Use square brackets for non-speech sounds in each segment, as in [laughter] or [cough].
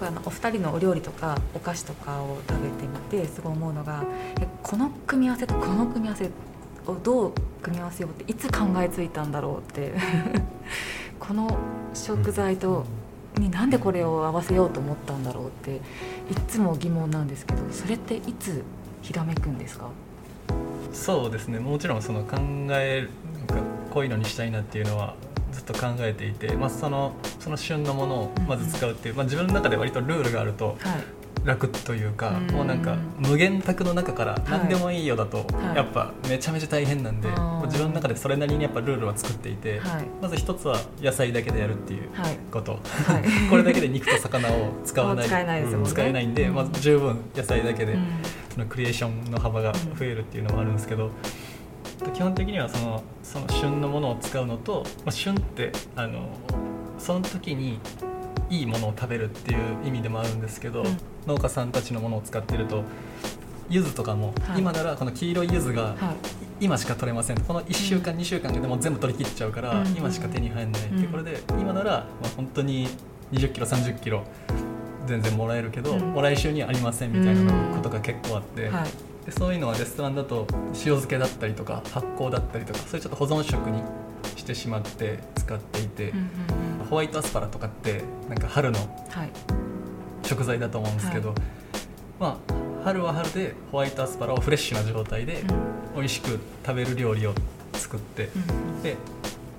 あのお二人のお料理とかお菓子とかを食べてみてすごい思うのがこの組み合わせとこの組み合わせをどう組み合わせようっていつ考えついたんだろうって。[laughs] この食材とになんでこれを合わせようと思ったんだろうっていつも疑問なんですけどそれっていつひらめくんですか？そうですね。もちろんその考えなんかこういうのにしたいなっていうのはずっと考えていて、まあ、そのその旬のものをまず使うっていう、まあ、自分の中で割とルールがあると楽というか、うん。もうなんか無限卓の中から何でもいいよだとはい。やっぱめちゃめちゃ大変なんで、あー。もう自分の中でそれなりにやっぱルールは作っていて、はい。まず一つは野菜だけでやるっていうはい。こと、はい。[laughs] これだけで肉と魚を使わない。使えないですもんね。使えないんで、うん。まず十分野菜だけで、うん。そのクリエーションの幅が増えるっていうのもあるんですけど、基本的にはそのその旬のものを使うのと、まあ、旬ってあのその時にいいものを食べるっていう意味でもあるんですけど、うん。農家さんたちのものを使ってると柚子とかも、はい。今ならこの黄色い柚子がはい。今しか取れませんこの1週間、2週間でもう全部取り切っちゃうから、うん。今しか手に入らないってこれで今なら、まあ、本当に2 0キロ3 0キロ全然もらえるけど、うん。もう来週にはありませんみたいなことが結構あって、はい。でそういうのはレストランだと塩漬けだったりとか発酵だったりとかそういうちょっと保存食にしてしまって使っていて、うんうんうんホワイトアスパラとかってなんか春のはい。食材だと思うんですけど、まあ春は春でホワイトアスパラをフレッシュな状態で美味しく食べる料理を作って、うんで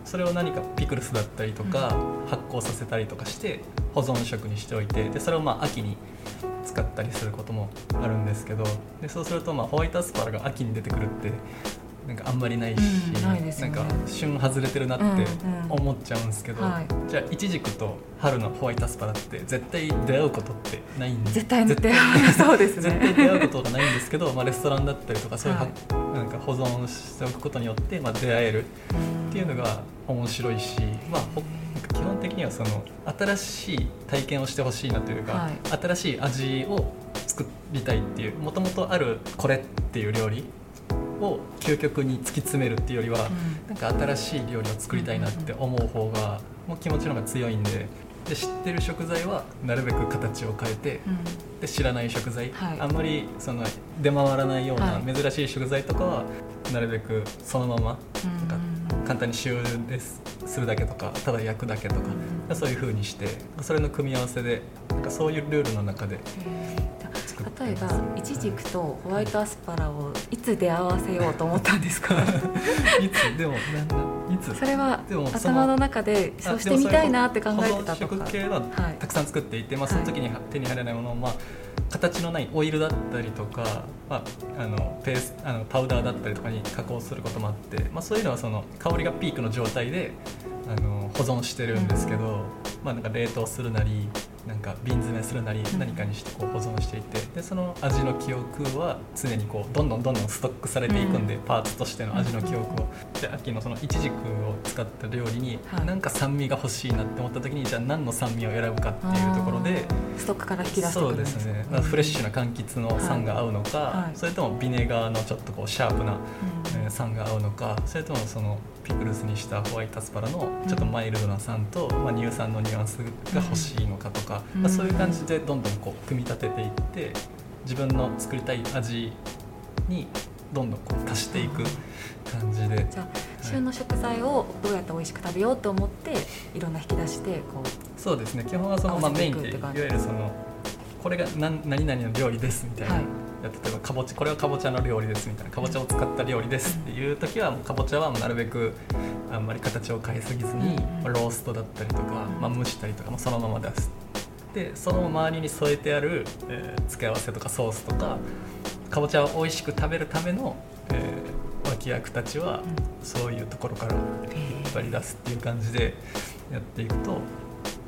それを何かピクルスだったりとか、発酵させたりとかして保存食にしておいてでそれをまあ秋に使ったりすることもあるんですけどでそうするとまあホワイトアスパラが秋に出てくるってなんかあんまりないし、うんないね。なんか旬外れてるなってうんうん。思っちゃうんですけど、はい。じゃあイチジクと春のホワイトアスパラって絶対出会うことってないんで絶対に絶対 [laughs] そうですね。[laughs] 絶対出会うことがないんですけど、まあ、レストランだったりとかそういうは、はいなんか保存しておくことによって、まあ、出会えるっていうのが面白いし、まあ、基本的にはその新しい体験をしてほしいなというか、はい。新しい味を作りたいっていうもともとあるこれっていう料理を究極に突き詰めるっていうよりは、なんか新しい料理を作りたいなって思う方がもう気持ちの方が強いんでで知ってる食材はなるべく形を変えてうん。で知らない食材、はい。あんまりその出回らないようなはい。珍しい食材とかはなるべくそのままうんなん。か簡単に塩ですするだけとかただ焼くだけとか、うん。そういう風にしてそれの組み合わせでなんかそういうルールの中で例えばイチジクとホワイトアスパラをいつ出会わせようと思ったんですか？[laughs] いつ？でもなんだ？いつ？それは頭の中でそうしてみたいなって考えてたとか？食系ははい。たくさん作っていて、まあ、その時に手に入らないものを、まあ、形のないオイルだったりとか、まあ、あのペースあのパウダーだったりとかに加工することもあって、まあ、そういうのはその香りがピークの状態であの保存してるんですけど、まあ、なんか冷凍するなりなんか瓶詰めするなりうん。何かにしてこう保存していてでその味の記憶は常にこうどんどんどんどんストックされていくんで、うん。パーツとしての味の記憶を。で秋のそのイチジクを使った料理に、はい。なんか酸味が欲しいなって思った時にじゃあ何の酸味を選ぶかっていうところでストックから引き出してくそうですね、まあフレッシュな柑橘の酸が合うのか、はい。それともビネガーのちょっとこうシャープな、うん。えー酸が合うのかそれともそのピクルスにしたホワイトアスパラのちょっとマイルドな酸と、まあ、乳酸のニュアンスが欲しいのかとか、うん。まあ、そういう感じでどんどんこう組み立てていって自分の作りたい味にどんどんこう足していく感じで。じゃあ旬の食材をどうやって美味しく食べようと思っていろんな引き出してこうそうですね。基本はその、まあ、メインでいわゆるそのこれが何何々の料理ですみたいな、はい。や例えばかぼちこれはかぼちゃの料理ですみたいなかぼちゃを使った料理ですっていう時はもうかぼちゃはなるべくあんまり形を変えすぎずに、ローストだったりとか、うん。まあ、蒸したりとかもそのまま出すでその周りに添えてある、えー付け合わせとかソースとかかぼちゃを美味しく食べるための、えー脇役たちはそういうところから引っ張り出すっていう感じでやっていくと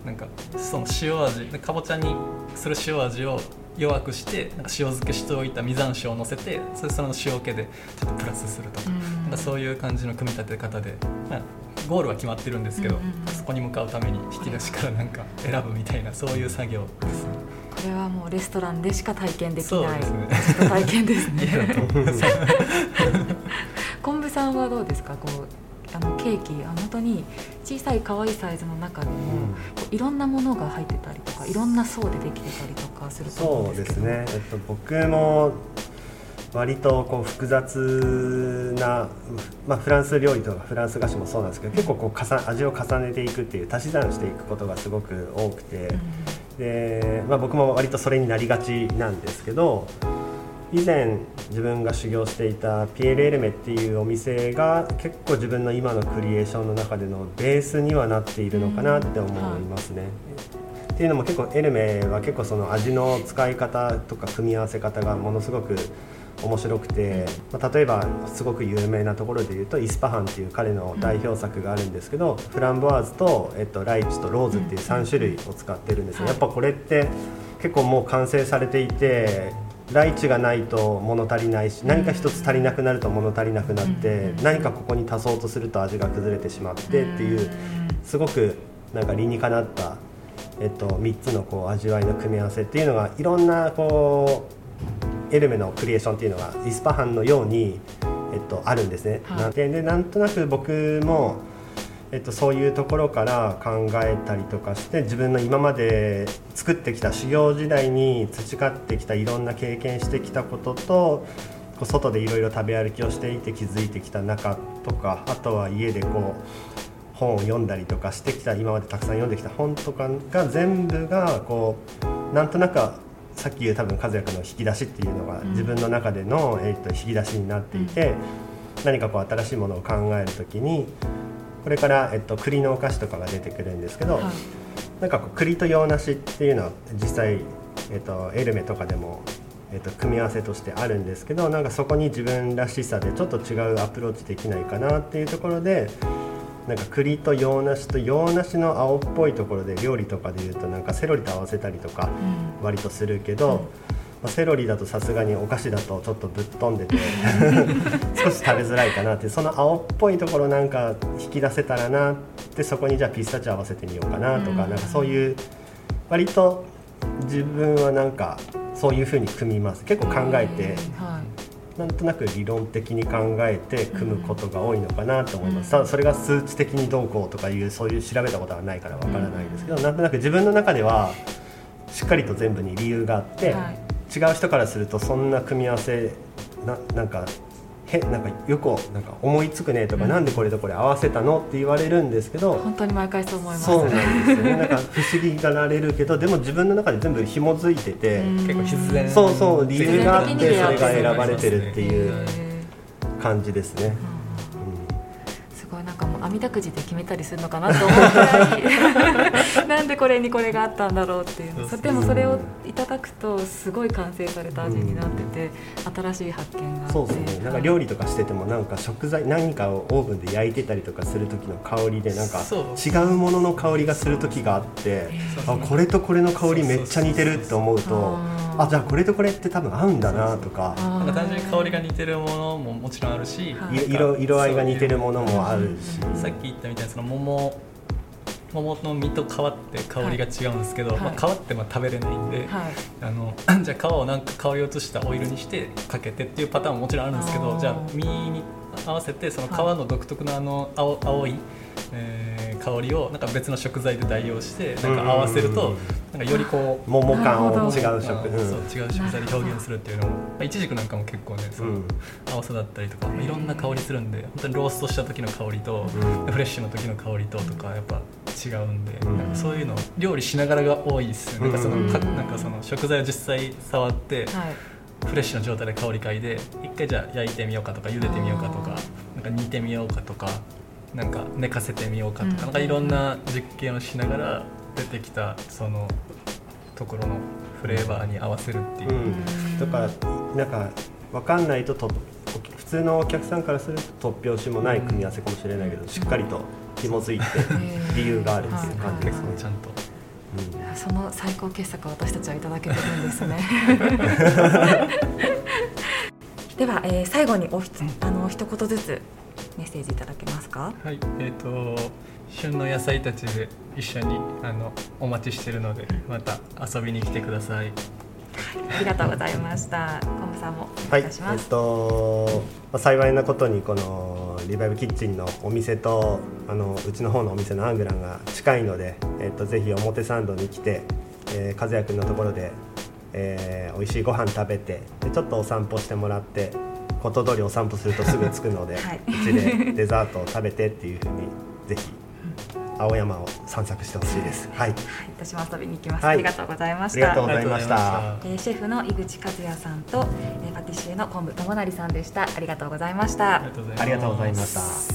なんかその塩味でかぼちゃにする塩味を弱くしてなんか塩漬けしておいた実山椒を乗せてそれその塩気でちょっとプラスするとか,、なんかそういう感じの組み立て方で、まあ、ゴールは決まってるんですけど、うんうんうん。そこに向かうために引き出しからなんか選ぶみたいなそういう作業ですね。これはもうレストランでしか体験できない。そうですね。体験ですね。[laughs] 昆布さんはどうですか？こうあのケーキあ本当に小さい可愛いサイズの中でも、こういろんなものが入ってたりとかいろんな層でできてたりとかすると思うんそうですけど。ですね、えっと、僕も割とこう複雑な、まあ、フランス料理とかフランス菓子もそうなんですけど結構こう重ね味を重ねていくっていう足し算していくことがすごく多くて、で、まあ、僕も割とそれになりがちなんですけど以前自分が修行していたピエール・エルメっていうお店が結構自分の今のクリエーションの中でのベースにはなっているのかなって思いますね。っていうのも結構エルメは結構その味の使い方とか組み合わせ方がものすごく面白くて、まあ、例えばすごく有名なところで言うとイスパハンっていう彼の代表作があるんですけど、フランボワーズと、えっと、ライチとローズっていう3種類を使ってるんですよ、はい。やっぱこれって結構もう完成されていてライチがないと物足りないし何か一つ足りなくなると物足りなくなって何かここに足そうとすると味が崩れてしまってっていうすごくなんか理にかなった、えっと、3つのこう味わいの組み合わせっていうのがいろんなこうエルメのクリエーションっていうのがイスパハンのように、えっと、あるんですね。はいなででなんとなく僕もえっと、そういうところから考えたりとかして自分の今まで作ってきた修行時代に培ってきたいろんな経験してきたことと外でいろいろ食べ歩きをしていて気づいてきた中とかあとは家でこう本を読んだりとかしてきた今までたくさん読んできた本とかが全部がこうなんとなくさっき言う多分和也君の引き出しっていうのがうん自分の中での、えっと引き出しになっていて、何かこう新しいものを考えるときにこれから、えっと、栗のお菓子とかが出てくるんですけど、はい。なんかこう栗と洋梨っていうのは実際、えっと、エルメとかでも、えっと、組み合わせとしてあるんですけどなんかそこに自分らしさでちょっと違うアプローチできないかなっていうところでなんか栗と洋梨と洋梨の青っぽいところで料理とかでいうとなんかセロリと合わせたりとかうん。割とするけど、うん。まあ、セロリだとさすがにお菓子だとちょっとぶっ飛んでて [laughs] 少し食べづらいかなってその青っぽいところなんか引き出せたらなってそこにじゃあピスタチオ合わせてみようかなとか,、うん。なんかそういう割と自分はなんかそういうふうに組みます。結構考えて、はいなんとなく理論的に考えて組むことが多いのかなと思います、うん。ただそれが数値的にどうこうとかいうそういう調べたことはないからわからないですけど、なんとなく自分の中ではしっかりと全部に理由があって、はい。違う人からするとそんな組み合わせななんかへなんかよくなんか思いつくねとか、うん。なんでこれとこれ合わせたのって言われるんですけど、本当に毎回そう思います。そうなんですよね。なんか不思議がられるけど [laughs] でも自分の中で全部紐づいてて、うん。結構必然。そうそう理由があってそれが選ばれてるってへいうー感じですね。うん。すごいなんかもう網だくじで決めたりするのかなと思うくこれにこれがあったんだろうっていうそでもそれをいただくとすごい完成された味になってて、新しい発見があって。そうですねなんか料理とかしててもなんか食材何かをオーブンで焼いてたりとかする時の香りでなんかそう。違うものの香りがする時があってあこれとこれの香りめっちゃ似てるって思うとあじゃあこれとこれって多分合うんだなとか。なんか単純に香りが似てるものももちろんあるし、はい。い色色合いが似てるものもあるし。うんさっき言ったみたいにその桃桃の実と皮って香りが違うんですけど、はい。まあ、皮ってまあ食べれないんで、はい。あの [clears throat] じゃあ皮をなんか香りを移したオイルにしてかけてっていうパターンももちろんあるんですけどじゃあ実に合わせてその皮の独特なあの青青い、えー香りをなんか別の食材で代用してなんか合わせるとなんかよりこう桃感を違うまあ食、うんそう違う食材で表現するっていうのもまあいちじくなんかも結構ねその、うん。青さだったりとか、まあいろんな香りするんで本当にローストした時の香りと、うん。フレッシュの時の香りととかやっぱ違うんで、うんなん。かそういうの料理しながらが多いですなんかそのなんかその食材を実際触って、はい。フレッシュな状態で香り嗅いで一回じゃあ焼いてみようかとか茹でてみようかとかなんか煮てみようかとかなんか寝かせてみようかとか,、うんなんかいろんな実験をしながら出てきたそのところのフレーバーに合わせるっていう。う。ん、だからなんか分かんないとと普通のお客さんからすると突拍子もない組み合わせかもしれないけど、しっかりと紐づいて理由があるっていう感じですね。ちゃんと。うん。その最高傑作を私たちはいただけてるんですね。[laughs] では、えー最後におひつあの一言ずつメッセージいただけますか？はい、えっ、と旬の野菜たちで一緒にあのお待ちしてるのでまた遊びに来てください。ありがとうございました。コムさんもおはい、えっと、まあ、幸いなことにこのリバイブキッチンのお店とあのうちの方のお店のアングランが近いので、えっと、ぜひ表参道に来て、えー、和也君のところで、えー、美味しいご飯食べてでちょっとお散歩してもらってこと通りお散歩するとすぐ着くので、はい。うちでデザートを食べてっていうふうにぜひ青山を散策してほしいです。はい、はい、私も遊びに行きます、はい。ありがとうございました。ありがとうございました。えーシェフの井口和也さんと、えーパティシエの昆布智成さんでした。ありがとうございました。ありがとうございました。